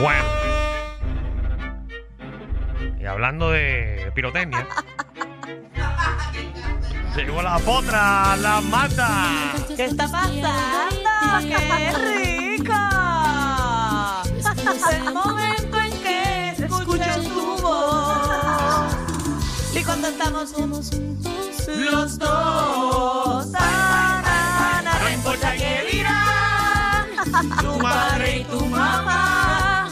Bueno. Y hablando de pirotecnia. llegó la potra, la mata. ¿Qué está pasando? ¡Qué rico! El momento en que escucho tu voz. Y cuando estamos juntos, los dos. Tu padre y tu mamá.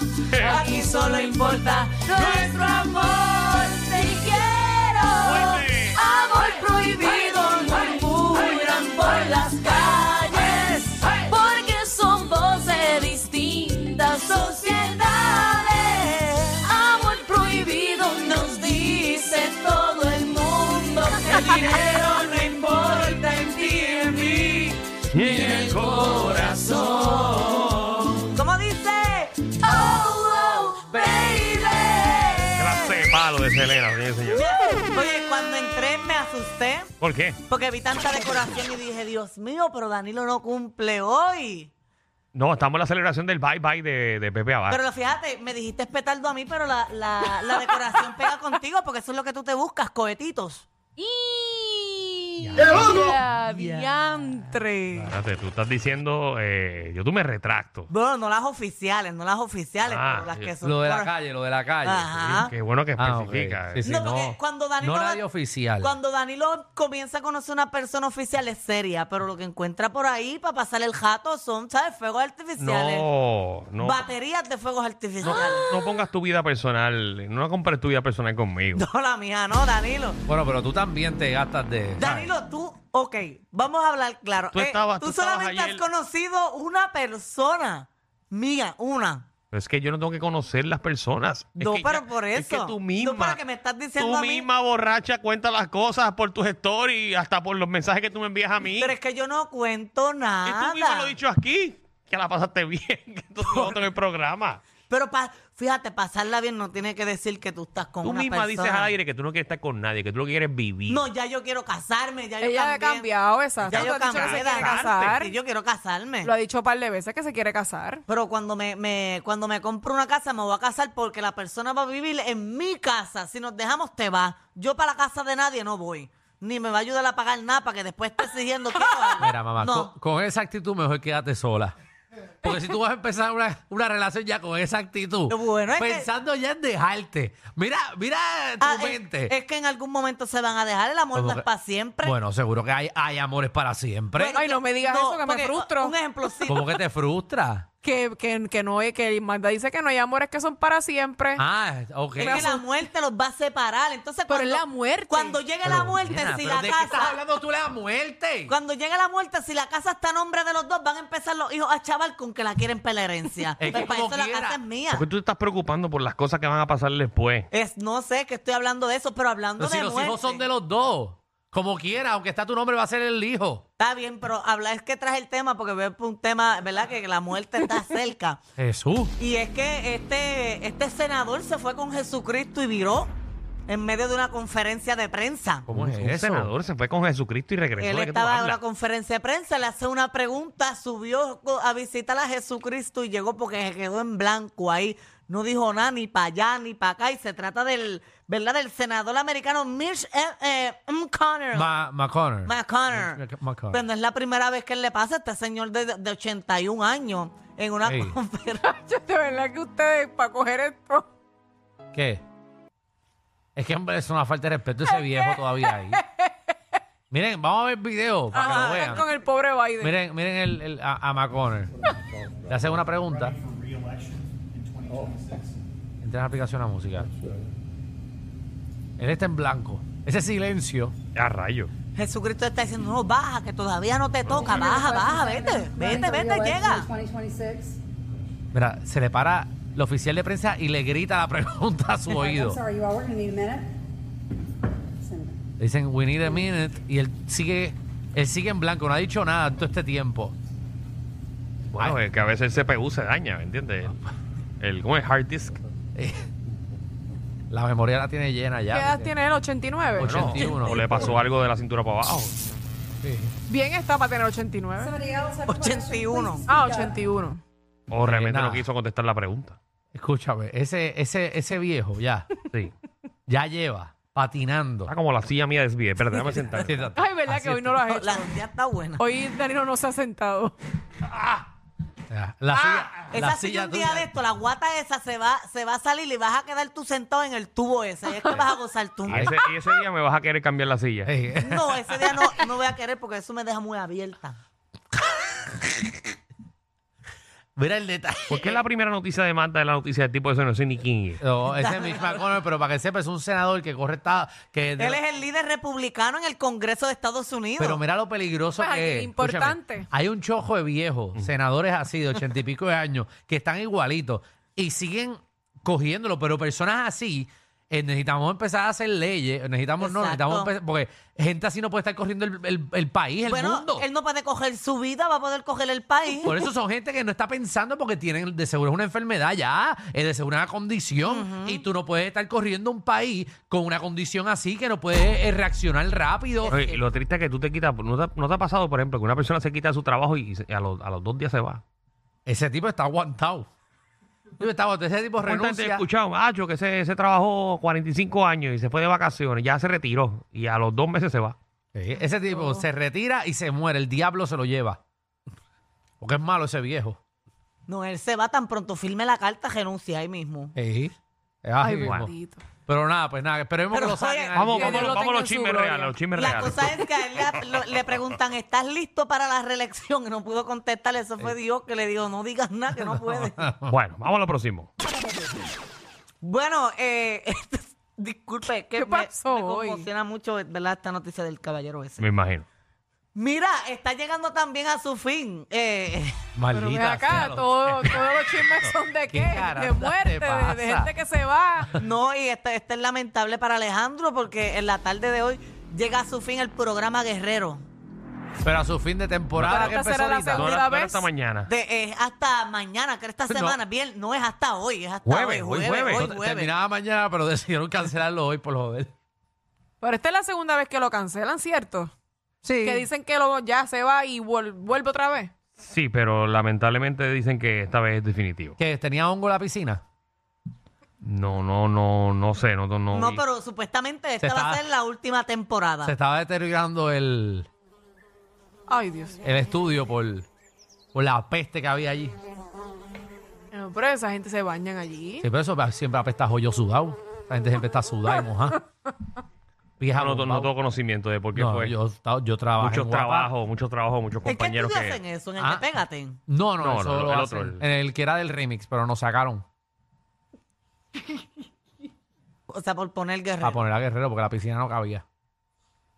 Aquí solo importa nuestro amor. Te quiero. Amor prohibido murmuran por las calles asusté ¿Por qué? porque vi tanta decoración y dije, Dios mío, pero Danilo no cumple hoy. No, estamos en la celebración del bye bye de, de Pepe Abad. Pero fíjate, me dijiste petardo a mí, pero la, la, la decoración pega contigo porque eso es lo que tú te buscas, cohetitos. ¡Ya, diantre! Espérate, tú estás diciendo, eh, yo tú me retracto. Bueno, no las oficiales, no las oficiales, Ah, pero las que eh, son. Lo de la por- calle, lo de la calle. Ajá. Qué bueno que Ah, ok. especifica. Sí, sí, No, no. porque cuando Danilo no va- nadie oficial. Cuando Danilo comienza a conocer una persona oficial es seria, pero lo que encuentra por ahí para pasar el jato son, ¿sabes? Fuegos artificiales. No, no. Baterías de fuegos artificiales. no pongas tu vida personal, no compares tu vida personal conmigo. No, la mía, no, Danilo. Bueno, pero tú también te gastas de. Danilo, tú, ok, vamos a hablar claro. Tú Eh, tú tú solamente ayer- has conocido una persona mía, una. Pero es que yo no tengo que conocer las personas. Es No, que pero ya- por Es que eso. tú misma. que me estás diciendo tú a mí- misma borracha cuenta las cosas por tus stories, hasta por los mensajes que tú me envías a mí. Pero es que yo no cuento y nada. tú misma lo has dicho aquí, que la pasaste bien, que tú en el programa. Pero pa- fíjate, pasarla bien no tiene que decir que tú estás con Tú una misma dices al aire que tú no quieres estar con nadie, que tú lo que quieres es vivir. No, ya yo quiero casarme, ya yo Ella ha cambié. cambiado, exacto. Ya Tú yo has dicho que cambié se de quiere edad. casar. Sí, yo quiero casarme. Lo ha dicho un par de veces que se quiere casar. Pero cuando me, me- cuando me compro una casa me voy a casar porque la persona va a vivir en mi casa. Si nos dejamos, te va. Yo para la casa de nadie no voy. Ni me va a ayudar a pagar nada para que después esté exigiendo que Mira, mamá, No. con, con esa actitud mejor quédate sola. Porque si tú vas a empezar una, una relación ya con esa actitud, Bueno, es que- pensando ya en dejarte. Mira, mira tu Ah, mente. es que en algún momento se van a dejar. El amor no es para siempre. Bueno, seguro que hay, hay amores para siempre. Bueno, Ay, no me digas eso, que me frustro. Un ejemplo, sí. ¿Cómo que te frustra? Que, que, que no es, que Magda dice que no hay amores que son para siempre. Ah, ok. Es que la muerte los va a separar. Entonces, Pero cuando, es la muerte. Cuando llegue Pero, la muerte, nena, si ¿pero la ¿De qué estás casa. hablando tú de la muerte? Cuando llegue la muerte, si la casa está a nombre de los dos, van a empezar los hijos a chaval con que la quieren para la herencia. Es que Pues para como eso la casa es mía. ¿Por qué tú te estás preocupando por las cosas que van a pasar después? Es, no sé que estoy hablando de eso, pero hablando Pero si de los muerte. hijos son de los dos. Como quiera, aunque está tu nombre, va a ser el hijo. Está bien, pero habla es que traje el tema porque veo un tema, ¿verdad? Que la muerte está cerca. Jesús. Y es que este, este senador se fue con Jesucristo y viró. en medio de una conferencia de prensa. ¿Cómo es Un eso? senador se fue con Jesucristo y regresó. Él ¿De qué tú estaba en hablas? una conferencia de prensa, le hace una pregunta, subió a visitar a Jesucristo y llegó porque se quedó en blanco ahí. No dijo nada ni para allá ni para acá. Y se trata del, ¿verdad? Del senador americano Mitch eh, eh, McConnell. Ma- McConnell. McConnell. McConnell. Pero no es la primera vez que le pasa a este señor de, de 81 años en una Ey. conferencia. De verdad que ustedes, para coger esto. ¿Qué? Es que, hombre, es una falta de respeto ese viejo todavía ahí. Miren, vamos a ver el video para que Ajá, lo vean. con el pobre Biden. Miren, miren el, el- a, a McConnell. Le hacen una pregunta. Entra en la aplicación a música. Él está en blanco. Ese silencio. A rayo. Jesucristo está diciendo, no, baja, que todavía no te toca, baja, baja, vete, vete, vete, llega. Mira, se le para el oficial de prensa y le grita la pregunta a su oído. sorry, you all we're gonna need a minute. Le dicen, we need a minute. Y él sigue, él sigue en blanco, no ha dicho nada todo este tiempo. Bueno, Ay. es que a veces el CPU se daña, ¿me entiendes? El, el- ¿Cómo es? Hard disk. La memoria la tiene llena ya. ¿Qué edad tiene él? 89. Ocho. 81. O le pasó algo de la cintura para abajo. Sí. Bien está para tener 89. Somebody else have a question, 81. please Ah, speak up. 81. O realmente nada. no quiso contestar la pregunta. Escúchame, ese, ese, ese viejo ya, Sí. ya lleva patinando. Está como la silla mía de SBA. Espérate, déjame sentar. Ay, verdad Así que hoy no lo has hecho. La ya está buena. Hoy Danilo no se ha sentado. Ya, La silla, la Esa silla un día tuya- de esto, la guata esa se va, se va a salir y vas a quedar tú sentado en el tubo ese. Y es que vas a gozar tú. Y ese, y ese día me vas a querer cambiar la silla. No, ese día no, no voy a querer porque eso me deja muy abierta. Mira el detalle. ¿Por qué la primera noticia de Marta es la noticia del tipo de eso? No sé ni quién es. No, ese es Mitch McConnell, pero para que sepa, es un senador que corre esta... Que Él es el líder republicano en el Congreso de Estados Unidos. Pero mira lo peligroso Pues, que es. importante. Escúchame, hay un chojo de viejos, senadores así de ochenta y pico de años, que están igualitos y siguen cogiéndolo, pero personas así. Eh, necesitamos empezar a hacer leyes, necesitamos no, Exacto. necesitamos empe- porque gente así no puede estar corriendo el, el- el país, el bueno, mundo. él no puede coger su vida, va a poder coger el país. Por eso son gente que no está pensando porque tienen de seguro es una enfermedad ya, es de seguro una condición y tú no puedes estar corriendo un país con una condición así que no puedes eh, reaccionar rápido. Oye, y lo triste es que tú te quitas. ¿no te, no te ha pasado, por ejemplo, que una persona se quita de su trabajo y se- a los, a los dos días se va? Ese tipo está aguantado. Ese aguantado. Ese tipo ¿Cuánta gente he renuncia. escuchado? Macho, que se, se trabajó 45 años y se fue de vacaciones, ya se retiró y a los dos meses se va. Sí, ese tipo se retira y se muere. El diablo se lo lleva. Porque es malo ese viejo. No, él se va tan pronto, firme la carta, renuncia ahí mismo. Sí. Es así Ay, mismo. bendito. Pero nada, pues nada, esperemos Pero, que lo saquen. Vamos, vamos, lo vamos a los tenga en su chismes gloria. reales, los chismes La reales. cosa es que a él le, lo- le preguntan, ¿estás listo para la reelección? Y no pudo contestar. Eso fue Dios que le dijo, no digas nada, que no puede. Bueno, vamos a lo próximo. Bueno, eh, disculpe, que ¿Qué me- pasó me, hoy? conmociona mucho ¿verdad? esta noticia del caballero ese. Me imagino. Mira, está llegando también a su fin. Eh, Pero ven Maldita acá, sea, todo- todos los chismes son de ¿Qué De te muerte, de, gente que se va. no, y este, este es lamentable para Alejandro porque en la tarde de hoy llega a su fin el programa Guerrero. Pero a su fin de temporada Pero que esta empezó será la ahorita. No no hasta mañana. De, eh, hasta mañana, que esta No. semana, bien, no es hasta hoy, es hasta Jueves, hoy, hoy jueves, jueves. hoy No, jueves. Terminaba mañana, pero decidieron cancelarlo hoy por joder. Pero esta es la segunda vez que lo cancelan, ¿cierto? Sí. Que dicen que luego ya se va y vuel- vuelve otra vez. Sí, pero lamentablemente dicen que esta vez es definitivo. ¿Que tenía hongo la piscina? No, no, no, no sé, no, no. no vi. pero supuestamente esta Se va a está- ser la última temporada. Se estaba deteriorando el, Ay, Dios. el estudio por, por la peste que había allí. No, pero esa gente se bañan allí. Sí, pero eso siempre apesta a joyo sudado. La gente siempre está sudada y mojada. No, no, tengo conocimiento de por qué No, fue. yo, yo trabajo muchos trabajos, muchos trabajos, muchos ¿En qué compañeros que. hacen eso? ¿En el Ah. de Pégate? No, no, No, eso no, lo el hacen otro, el- en el que era del remix, pero nos sacaron O sea, por poner Guerrero. para poner a Guerrero porque la piscina no cabía.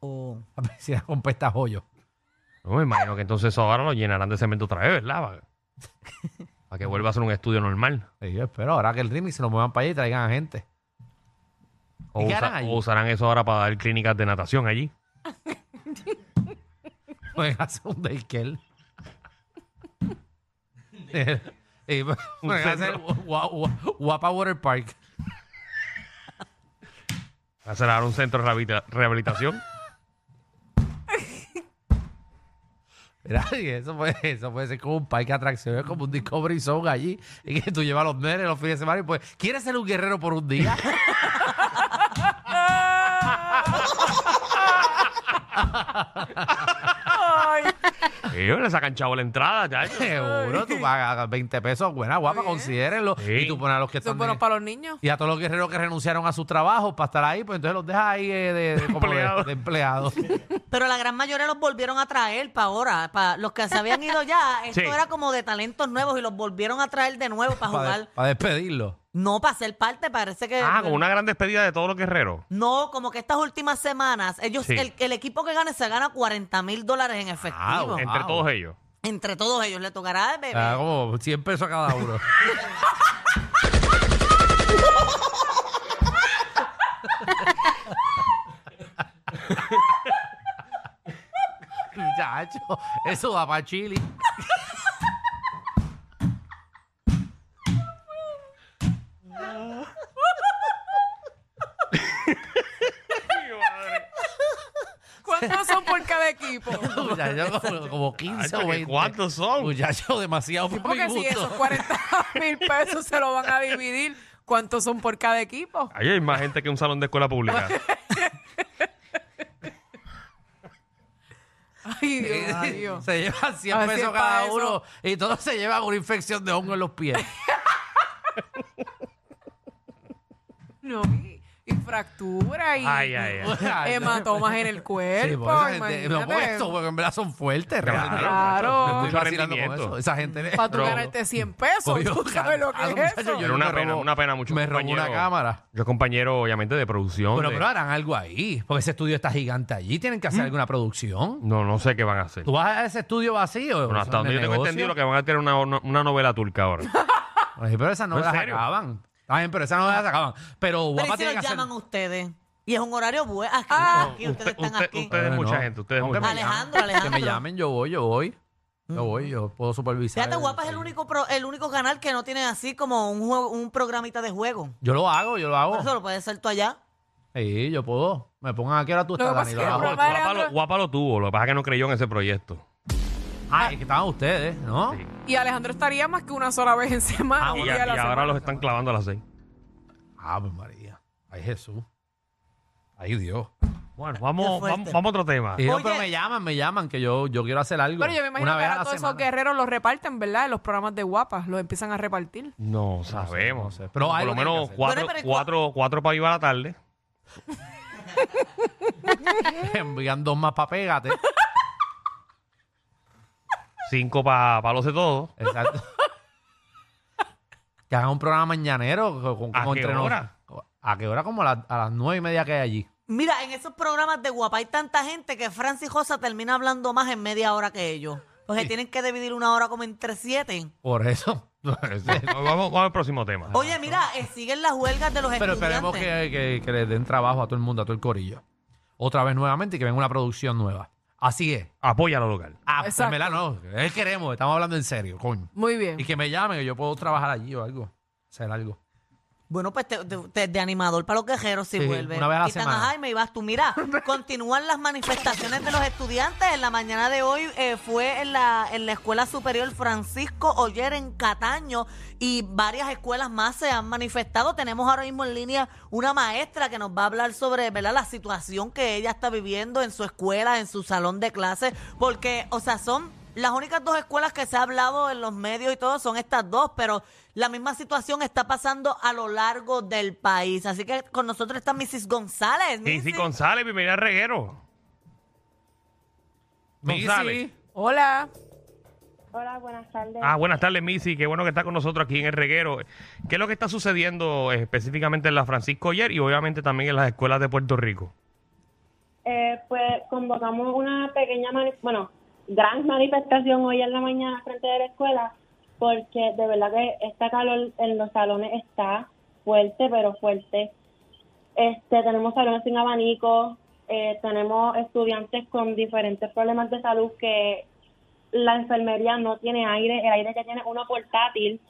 Oh. La piscina con pesta a joyo. No, me imagino que entonces eso ahora lo llenarán de cemento otra vez, ¿verdad? Para, para que vuelva a ser un estudio normal. Yo espero ahora que el remix se lo muevan para allá y traigan a gente. O, usarán eso ahora para dar clínicas de natación allí. Pueden hacer un daycare. y pueden hacer centro. Gua- Gua- Guapa Water Park. Ser ahora un centro de rehabilita- rehabilitación. Mira, y eso puede, eso puede ser como un parque de atracciones, como un Discovery Zone allí, y que tú llevas a los nenes los fines de semana y pues, ¿quieres ser un guerrero por un día? Ay, Ellos le sacan chavo la entrada, ya. Seguro, tú pagas 20 pesos, buena, guapa, considérenlo. Sí. Y tú pones a los que eso es están... bueno de- para los niños. y a todos los guerreros que renunciaron a sus trabajos para estar ahí, pues entonces los dejas ahí eh, de, de- como de- Empleados. de empleados. Pero la gran mayoría los volvieron a traer para ahora. Para los que se habían ido ya, esto Sí. era como de talentos nuevos y los volvieron a traer de nuevo para para, jugar. despedirlo. No, para ser parte, parece que. Ah, como una gran despedida de todos los guerreros. No, como que estas últimas semanas, ellos, Sí. el, el equipo que gane se gana 40 mil dólares en efectivo. Wow. Entre todos ellos. Entre todos ellos le tocará el bebé. Ah, como 100 pesos a cada uno. Muchacho, eso da para Chile. ¿Cuántos son por cada equipo? Muchacho, como, como 15 Hacho, o ¿que 20. ¿Cuántos son? Muchacho, demasiado mi Porque si esos 40 mil pesos se lo van a dividir, ¿cuántos son por cada equipo? Ahí hay más gente que un salón de escuela pública. Ay, Dios mío. Se llevan 100 Así pesos es cada pa' eso. uno y todos se llevan una infección de hongo en los pies. No, y, y fractura y Ay, ay, ay. hematomas en el cuerpo. Sí, porque esa gente, no, imagínate. porque en verdad son fuertes. realmente. Claro. Me estoy Mucho vacilando con rendimiento. eso. Esa gente le- Para tú Pero- ganarte 100 pesos, Coño, tú sabes lo que es eso. yo Era una me pena, robó- una pena mucho. Me robó una cámara. Yo compañero, obviamente, de producción. De- pero harán algo ahí, porque ese estudio está gigante allí. Tienen que hacer alguna producción. No, no sé qué van a hacer. ¿Tú vas a ese estudio vacío? Bueno, hasta donde yo tengo entendido lo que van a tener una, una, novela turca ahora. Pero esas novelas serio? acaban. Está bien, pero esas novelas se acaban. Pero Pero guapa ¿y si tiene que los hacer... llaman ustedes? Y es un horario bueno. Aquí, Ah. aquí, ustedes Usted- están usted- aquí. Ustedes, Bueno, mucha no. gente. Ustedes, No, que mucha gente. Alejandro, llamen, Que me Alejandro. llamen, yo voy, yo voy. Yo voy, yo puedo supervisar. Fíjate, el- guapa es el único pro- el único canal que no tiene así como un juego, un programita de juego. Yo lo hago, yo lo hago. Por eso lo puedes hacer tú allá. Sí, yo puedo. Me pongan aquí ahora tú Lo que estás, pasa es Danilo. que el abajo. programa de Guapa, Alejandro- lo, guapa lo tuvo, lo que pasa es que no creyó en ese proyecto. Ah, es que estaban ustedes, ¿no? Sí. Y Alejandro estaría más que una sola vez en semana. Ah, un Y, día a- a la y ahora semana. los están clavando a las seis. Ah, pues María. Ay, Jesús. Ay, Dios. Bueno, vamos, fuerte. vamos, vamos a otro tema. Y Oye. pero me llaman, me llaman, que yo, yo quiero hacer algo. Pero yo me imagino Una que vez a ahora la todos esos semana. guerreros los reparten, ¿verdad? En los programas de guapas, los empiezan a repartir. No sabemos. no sé. Pero Por algo lo tienen que menos hacer. cuatro, Bueno, pero ¿y cua- cuatro, cuatro para ir a la tarde. Envían dos más para pégate. Cinco para los de todos. Exacto. que hagan un programa mañanero. con- con- ¿A como qué hora? ¿A qué hora? Como a, las- a las nueve y media que hay allí. Mira, en esos programas de guapa hay tanta gente que Francis Josa termina hablando más en media hora que ellos. Porque tienen que dividir una hora como entre siete. Por eso. vamos, vamos al próximo tema. Oye, mira, eh, siguen las huelgas de los Pero estudiantes. esperemos que, que, que le den trabajo a todo el mundo, a todo el corillo. Otra vez nuevamente y que venga una producción nueva. Así es. Apoya lo local. Ah, pues, Exacto. en verdad no. Él queremos, estamos hablando en serio, coño. Muy bien. Y que me llamen, que yo puedo trabajar allí o algo. Hacer algo. Bueno, pues te- de animador para los quejeros si Sí, vuelve. una vez a la Quitan semana. a Jaime y vas tú. Mira, continúan las manifestaciones de los estudiantes. En la mañana de hoy eh, fue en la, en la Escuela Superior Francisco Oyer en Cataño y varias escuelas más se han manifestado. Tenemos ahora mismo en línea una maestra que nos va a hablar sobre ¿verdad? la situación que ella está viviendo en su escuela, en su salón de clases, porque, o sea, son las únicas dos escuelas que se ha hablado en los medios y todo son estas dos, pero la misma situación está pasando a lo largo del país. Así que con nosotros está Mrs. González. Missy. González, bienvenida al reguero. González. Missy. Hola. Hola, buenas tardes. Ah, buenas tardes, Missy. Qué bueno que está con nosotros aquí en el reguero. ¿Qué es lo que está sucediendo eh, específicamente en la Francisco Oyer y obviamente también en las escuelas de Puerto Rico? Eh, pues convocamos una pequeña, bueno, gran manifestación hoy en la mañana frente de la escuela, porque de verdad que esta calor en los salones está fuerte, pero fuerte. Este, tenemos salones sin abanico, eh, tenemos estudiantes con diferentes problemas de salud que la enfermería no tiene aire, el aire que tiene uno portátil,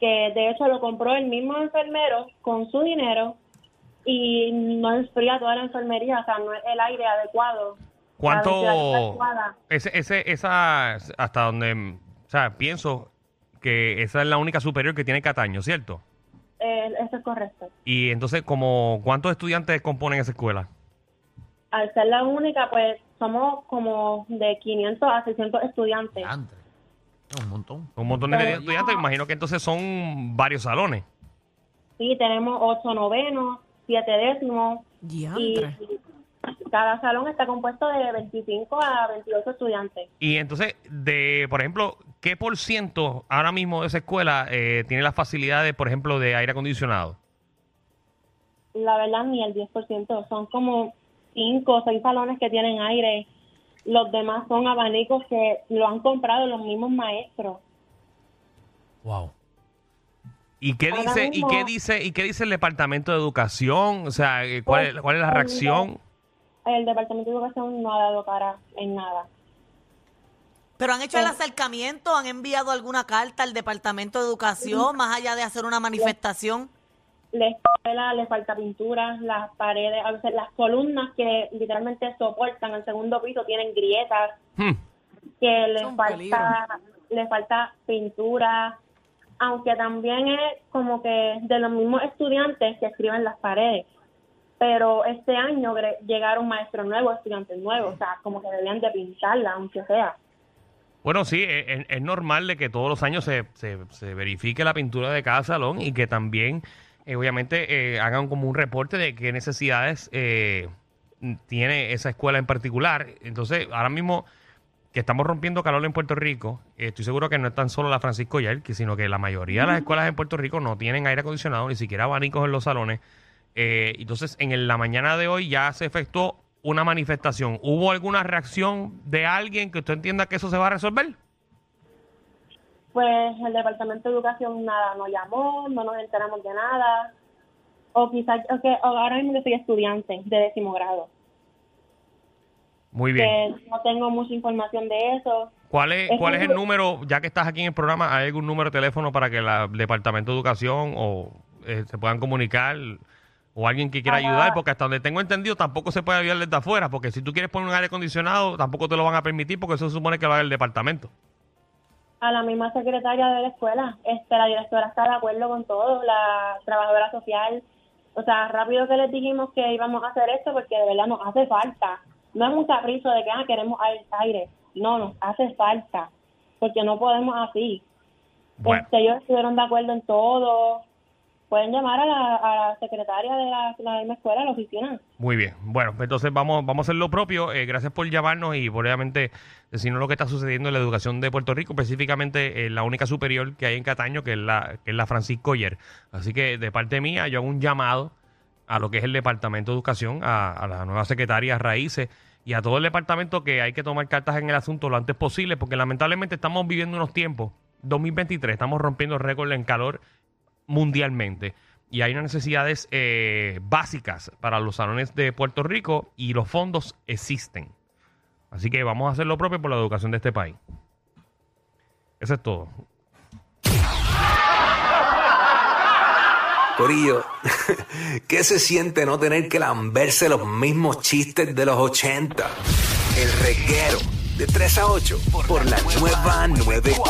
que de hecho lo compró el mismo enfermero con su dinero y no enfría toda la enfermería, o sea, no es el aire adecuado. ¿Cuánto? Ese, ese, esa, hasta donde, o sea, pienso que esa es la única superior que tiene Cataño, ¿cierto? Eh, eso es correcto. Y entonces, como, ¿cuántos estudiantes componen esa escuela? Al ser la única, pues somos como de 500 a 600 estudiantes. Diantre. Un montón. Un montón de Pero- estudiantes, imagino que entonces son varios salones. Sí, tenemos 8 novenos, 7 décimos y. cada salón está compuesto de 25 a 28 estudiantes. Y entonces, de, por ejemplo, ¿qué por ciento ahora mismo de esa escuela eh, tiene las facilidades, por ejemplo, de aire acondicionado? La verdad, ni el 10%. Son como 5 o 6 salones que tienen aire. Los demás son abanicos que lo han comprado los mismos maestros. Wow. ¿Y qué Ahora dice, y qué dice, y qué dice el departamento de educación? O sea, eh, ¿cuál, es, cuál es la Pues, reacción? El Departamento de Educación no ha dado cara en nada. Pero han hecho el acercamiento, han enviado alguna carta al Departamento de Educación, más allá de hacer una manifestación. La escuela le falta pintura, las paredes, a veces las columnas que literalmente soportan el segundo piso tienen grietas, Hmm. que le falta, le falta pintura, aunque también es como que de los mismos estudiantes que escriben las paredes. Pero este año llegaron maestros nuevos, estudiantes nuevos, o sea, como que debían de pintarla, aunque sea. Bueno, sí, es, es- es normal de que todos los años se, se- se verifique la pintura de cada salón y que también, eh, obviamente, eh, hagan como un reporte de qué necesidades eh, tiene esa escuela en particular. Entonces, ahora mismo que estamos rompiendo calor en Puerto Rico, eh, estoy seguro que no es tan solo la Francisco Yerke, sino que la mayoría de las escuelas en Puerto Rico no tienen aire acondicionado, ni siquiera abanicos en los salones. Eh, entonces, en la mañana de hoy ya se efectuó una manifestación. ¿Hubo alguna reacción de alguien que usted entienda que eso se va a resolver? Pues el Departamento de Educación nada nos llamó, no nos enteramos de nada. O quizás, o que o ahora mismo yo soy estudiante de décimo grado, Muy bien. que no tengo mucha información de eso. ¿Cuál es, es ¿Cuál es el que- número, ya que estás aquí en el programa, hay algún número de teléfono para que el Departamento de Educación o eh, se puedan comunicar o alguien que quiera Ajá. ayudar? Porque hasta donde tengo entendido tampoco se puede ayudar desde afuera, porque si tú quieres poner un aire acondicionado tampoco te lo van a permitir porque eso se supone que lo haga el departamento. A la misma secretaria de la escuela, este, la directora está de acuerdo con todo, la trabajadora social. O sea, rápido que les dijimos que íbamos a hacer esto porque de verdad nos hace falta. No es un capricho de que ah, queremos ai- aire. No, nos hace falta. Porque no podemos así. Bueno. Este, ellos estuvieron de acuerdo en todo. Pueden llamar a la, secretaria de la, misma escuela, a la oficina. Muy bien. Bueno, pues entonces vamos, a hacer lo propio. Eh, gracias por llamarnos y obviamente decirnos lo que está sucediendo en la educación de Puerto Rico, específicamente en la única superior que hay en Cataño, que es la, que es la Francisco Yer. Así que de parte mía, yo hago un llamado a lo que es el Departamento de Educación, a, a la nueva secretaria Raíces y a todo el departamento que hay que tomar cartas en el asunto lo antes posible, porque lamentablemente estamos viviendo unos tiempos, 2023, estamos rompiendo récord en calor mundialmente. Y hay unas necesidades eh, básicas para los salones de Puerto Rico y los fondos existen. Así que vamos a hacer lo propio por la educación de este país. Eso es todo. Corillo, ¿qué se siente no tener que lamberse los mismos chistes de los 80? El reguero de 3 a 8 por la nueva 94.